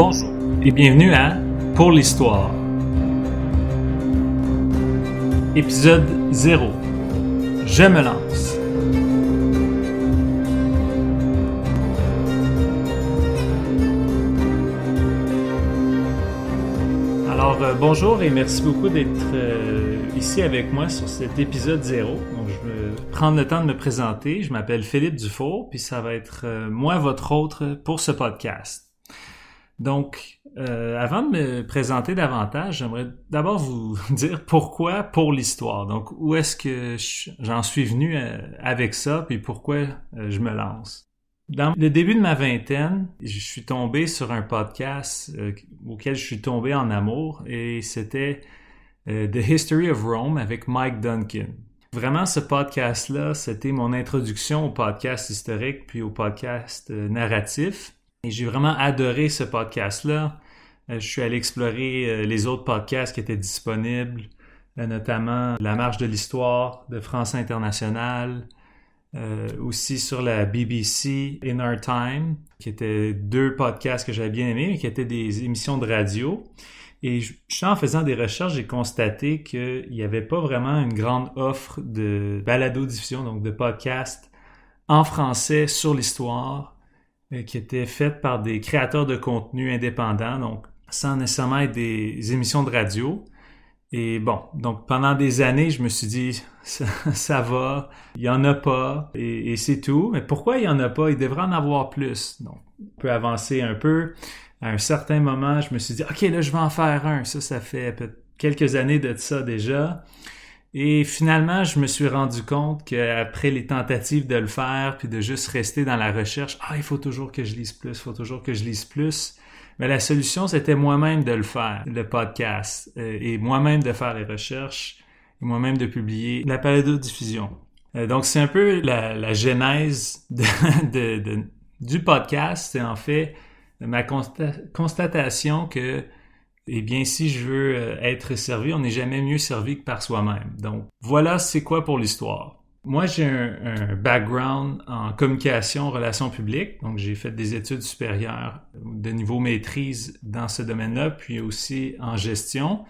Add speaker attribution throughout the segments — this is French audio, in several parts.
Speaker 1: Bonjour et bienvenue à Pour l'Histoire. Épisode 0. Je me lance. Alors euh, bonjour et merci beaucoup d'être euh, ici avec moi sur cet épisode 0. Donc, je vais prendre le temps de me présenter. Je m'appelle Philippe Dufour, puis ça va être euh, moi votre autre pour ce podcast. Donc, euh, avant de me présenter davantage, j'aimerais d'abord vous dire pourquoi pour l'histoire. Donc, où est-ce que j'en suis venu euh, avec ça, puis pourquoi euh, je me lance? Dans le début de ma vingtaine, je suis tombé sur un podcast auquel je suis tombé en amour, et c'était The History of Rome avec Mike Duncan. Vraiment, ce podcast-là, c'était mon introduction au podcast historique puis au podcast narratif. Et j'ai vraiment adoré ce podcast-là. Euh, je suis allé explorer euh, les autres podcasts qui étaient disponibles, euh, notamment La Marche de l'Histoire de France Internationale, aussi sur la BBC In Our Time, qui étaient deux podcasts que j'avais bien aimés, mais qui étaient des émissions de radio. Et je, en faisant des recherches, j'ai constaté qu'il n'y avait pas vraiment une grande offre de balado-diffusion, donc de podcasts en français sur l'histoire qui était faite par des créateurs de contenu indépendants, donc sans nécessairement être des émissions de radio. Et bon, donc pendant des années, je me suis dit, ça, va, il y en a pas, et, c'est tout. Mais pourquoi il y en a pas? Il devrait en avoir plus. Donc, on peut avancer un peu. À un certain moment, je me suis dit, OK, là, je vais en faire un. Ça, ça fait quelques années de ça déjà. Et finalement, je me suis rendu compte qu'après les tentatives de le faire, puis de juste rester dans la recherche, ah, il faut toujours que je lise plus, il faut toujours que je lise plus. Mais la solution, c'était moi-même de le faire, le podcast, euh, et moi-même de faire les recherches, et moi-même de publier la diffusion. Euh, donc, c'est un peu la, genèse du podcast. C'est en fait ma constatation que eh bien, si je veux euh, être servi, on n'est jamais mieux servi que par soi-même. Donc, voilà c'est quoi pour l'histoire. Moi, j'ai un, background en communication, relations publiques. Donc, j'ai fait des études supérieures de niveau maîtrise dans ce domaine-là, puis aussi en gestion.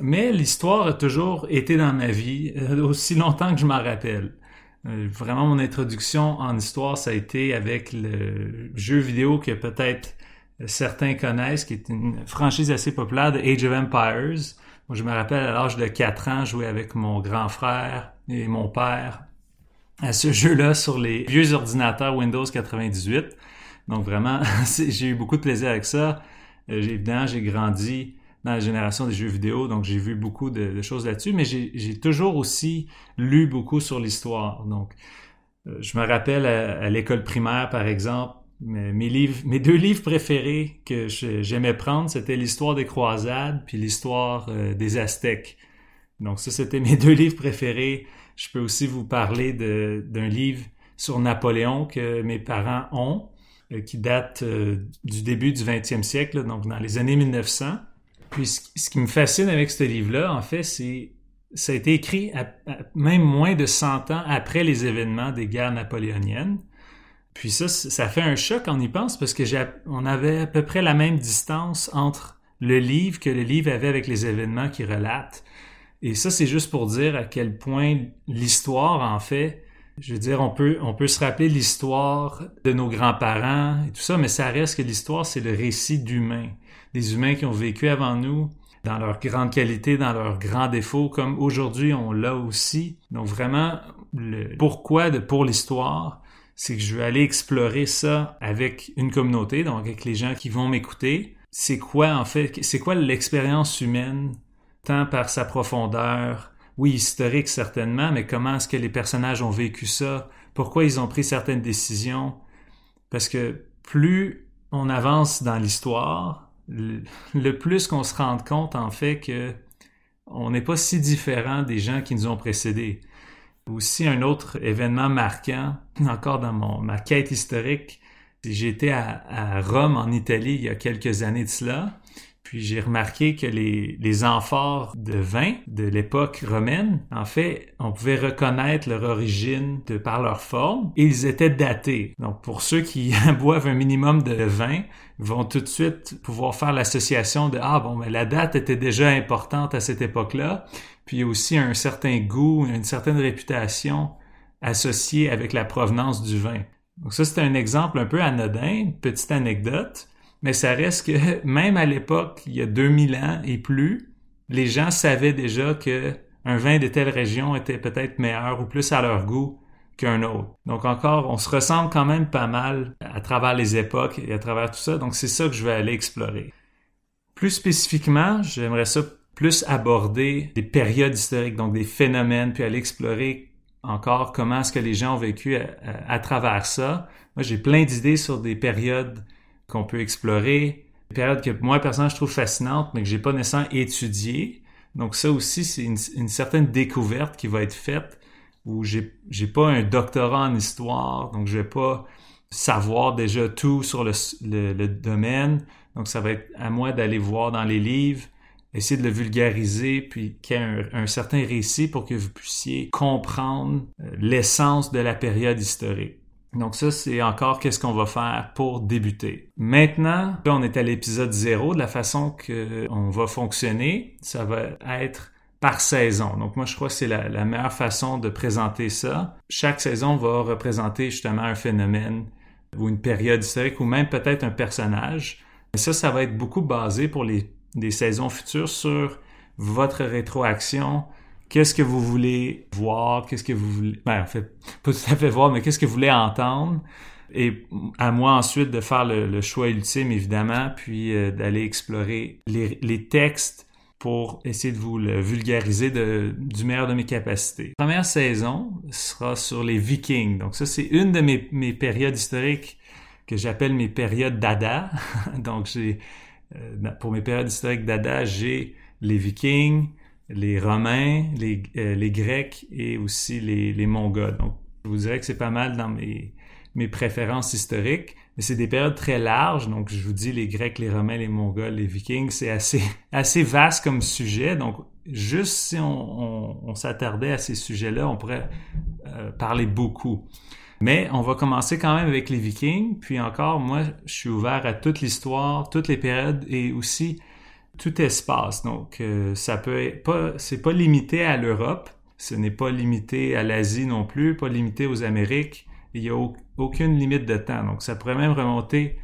Speaker 1: Mais l'histoire a toujours été dans ma vie, euh, aussi longtemps que je m'en rappelle. Euh, vraiment, mon introduction en histoire, ça a été avec le jeu vidéo que peut-être certains connaissent, qui est une franchise assez populaire de Age of Empires. Moi, je me rappelle à l'âge de 4 ans, jouer avec mon grand frère et mon père à ce jeu-là sur les vieux ordinateurs Windows 98. Donc vraiment, j'ai eu beaucoup de plaisir avec ça. Euh, évidemment, j'ai grandi dans la génération des jeux vidéo, donc j'ai vu beaucoup de, choses là-dessus, mais j'ai toujours aussi lu beaucoup sur l'histoire. Donc, euh, je me rappelle à l'école primaire, par exemple, mes, deux livres préférés que j'aimais prendre, c'était l'histoire des croisades puis l'histoire euh, des Aztèques. Donc ça, c'était mes deux livres préférés. Je peux aussi vous parler d'un livre sur Napoléon que mes parents ont, euh, qui date euh, du début du 20e siècle, donc dans les années 1900. Puis ce, qui me fascine avec ce livre-là, en fait, c'est ça a été écrit même moins de 100 ans après les événements des guerres napoléoniennes. Puis ça, ça fait un choc, on y pense, parce que on avait à peu près la même distance entre le livre que le livre avait avec les événements qu'il relate. Et ça, c'est juste pour dire à quel point l'histoire, en fait, je veux dire, on peut, on peut se rappeler l'histoire de nos grands-parents et tout ça, mais ça reste que l'histoire, c'est le récit d'humains. Des humains qui ont vécu avant nous, dans leurs grandes qualités, dans leurs grands défauts, comme aujourd'hui on l'a aussi. Donc vraiment, le pourquoi de pour l'histoire, c'est que je vais aller explorer ça avec une communauté, donc avec les gens qui vont m'écouter. C'est quoi en fait, c'est quoi l'expérience humaine, tant par sa profondeur, oui, historique certainement, mais comment est-ce que les personnages ont vécu ça, pourquoi ils ont pris certaines décisions? Parce que plus on avance dans l'histoire, le, plus qu'on se rend compte en fait que on n'est pas si différent des gens qui nous ont précédés. Aussi, un autre événement marquant, encore dans mon, ma quête historique, j'étais à, à Rome, en Italie, il y a quelques années de cela. Puis j'ai remarqué que les, amphores de vin de l'époque romaine, en fait, on pouvait reconnaître leur origine de par leur forme et ils étaient datés. Donc pour ceux qui boivent un minimum de vin, vont tout de suite pouvoir faire l'association de ah bon mais la date était déjà importante à cette époque-là, puis aussi un certain goût, une certaine réputation associée avec la provenance du vin. Donc ça c'est un exemple un peu anodin, petite anecdote, mais ça reste que même à l'époque, il y a 2000 ans et plus, les gens savaient déjà que un vin de telle région était peut-être meilleur ou plus à leur goût qu'un autre. Donc encore, on se ressemble quand même pas mal à travers les époques et à travers tout ça. Donc c'est ça que je vais aller explorer. Plus spécifiquement, j'aimerais ça plus aborder des périodes historiques, donc des phénomènes, puis aller explorer encore comment est-ce que les gens ont vécu à, à travers ça. Moi, j'ai plein d'idées sur des périodes qu'on peut explorer, des périodes que moi, personnellement, je trouve fascinantes, mais que j'ai pas nécessairement étudiées. Donc ça aussi, c'est une, une, certaine découverte qui va être faite où j'ai, j'ai pas un doctorat en histoire, donc je vais pas savoir déjà tout sur le, domaine. Donc ça va être à moi d'aller voir dans les livres, essayer de le vulgariser, puis qu'il y ait un, un certain récit pour que vous puissiez comprendre euh, l'essence de la période historique. Donc ça, c'est encore qu'est-ce qu'on va faire pour débuter. Maintenant, là, on est à l'épisode zéro. De la façon qu'on va fonctionner, ça va être par saison. Donc moi, je crois que c'est la, meilleure façon de présenter ça. Chaque saison va représenter justement un phénomène ou une période historique ou même peut-être un personnage. Et ça, ça va être beaucoup basé pour les, les saisons futures sur votre rétroaction, qu'est-ce que vous voulez voir, qu'est-ce que vous voulez, ben, en fait, pas tout à fait voir, mais qu'est-ce que vous voulez entendre? Et à moi ensuite de faire le, choix ultime, évidemment, puis euh, d'aller explorer les, textes pour essayer de vous le vulgariser du meilleur de mes capacités. Première saison sera sur les Vikings. Donc ça, c'est une de mes, mes périodes historiques que j'appelle mes périodes d'Ada. Donc j'ai, euh, pour mes périodes historiques d'Ada, j'ai les Vikings, les Romains, les, euh, les Grecs et aussi les, les, Mongols. Donc, je vous dirais que c'est pas mal dans mes, mes préférences historiques, mais c'est des périodes très larges. Donc, je vous dis les Grecs, les Romains, les Mongols, les Vikings, c'est assez, assez vaste comme sujet. Donc, juste si on, on, s'attardait à ces sujets-là, on pourrait euh, parler beaucoup. Mais on va commencer quand même avec les Vikings. Puis encore, moi, je suis ouvert à toute l'histoire, toutes les périodes et aussi tout espace. Donc, euh, ça peut pas, c'est pas limité à l'Europe, ce n'est pas limité à l'Asie non plus, pas limité aux Amériques. Il n'y a aucune limite de temps. Donc, ça pourrait même remonter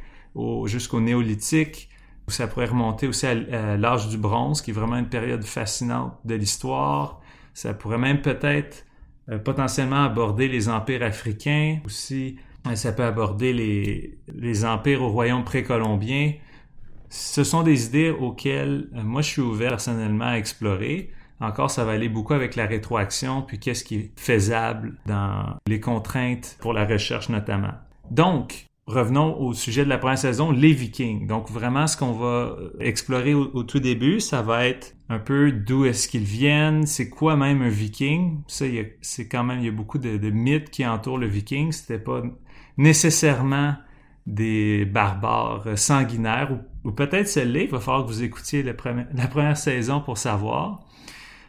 Speaker 1: jusqu'au néolithique, ou ça pourrait remonter aussi à, l'âge du bronze, qui est vraiment une période fascinante de l'histoire. Ça pourrait même peut-être euh, potentiellement aborder les empires africains aussi. Ça peut aborder les, les empires au royaume précolombien ce sont des idées auxquelles euh, moi je suis ouvert personnellement à explorer. Encore, ça va aller beaucoup avec la rétroaction, puis qu'est-ce qui est faisable dans les contraintes pour la recherche notamment. Donc, revenons au sujet de la première saison, les Vikings. Donc, vraiment, ce qu'on va euh, explorer au, tout début, ça va être un peu d'où est-ce qu'ils viennent, c'est quoi même un Viking. Ça, c'est quand même, il y a beaucoup de, de mythes qui entourent le Viking. C'était pas nécessairement des barbares sanguinaires, ou, peut-être celle-là, il va falloir que vous écoutiez la première, saison pour savoir.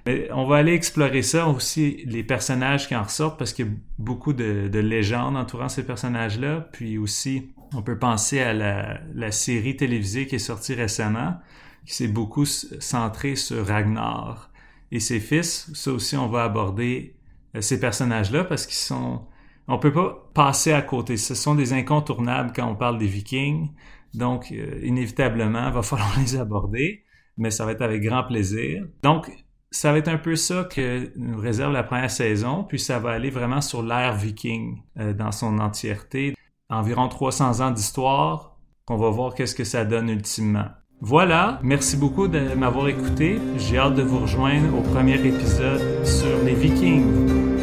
Speaker 1: Mais on va aller explorer ça aussi, les personnages qui en ressortent, parce qu'il y a beaucoup de, légendes entourant ces personnages-là. Puis aussi, on peut penser à la, la, série télévisée qui est sortie récemment, qui s'est beaucoup centrée sur Ragnar et ses fils. Ça aussi, on va aborder euh, ces personnages-là parce qu'ils sont on peut pas passer à côté. Ce sont des incontournables quand on parle des Vikings. Donc, euh, inévitablement, il va falloir les aborder, mais ça va être avec grand plaisir. Donc, ça va être un peu ça que nous réserve la première saison, puis ça va aller vraiment sur l'ère viking euh, dans son entièreté. Environ 300 ans d'histoire, qu'on va voir qu'est-ce que ça donne ultimement. Voilà, merci beaucoup de m'avoir écouté. J'ai hâte de vous rejoindre au premier épisode sur les Vikings.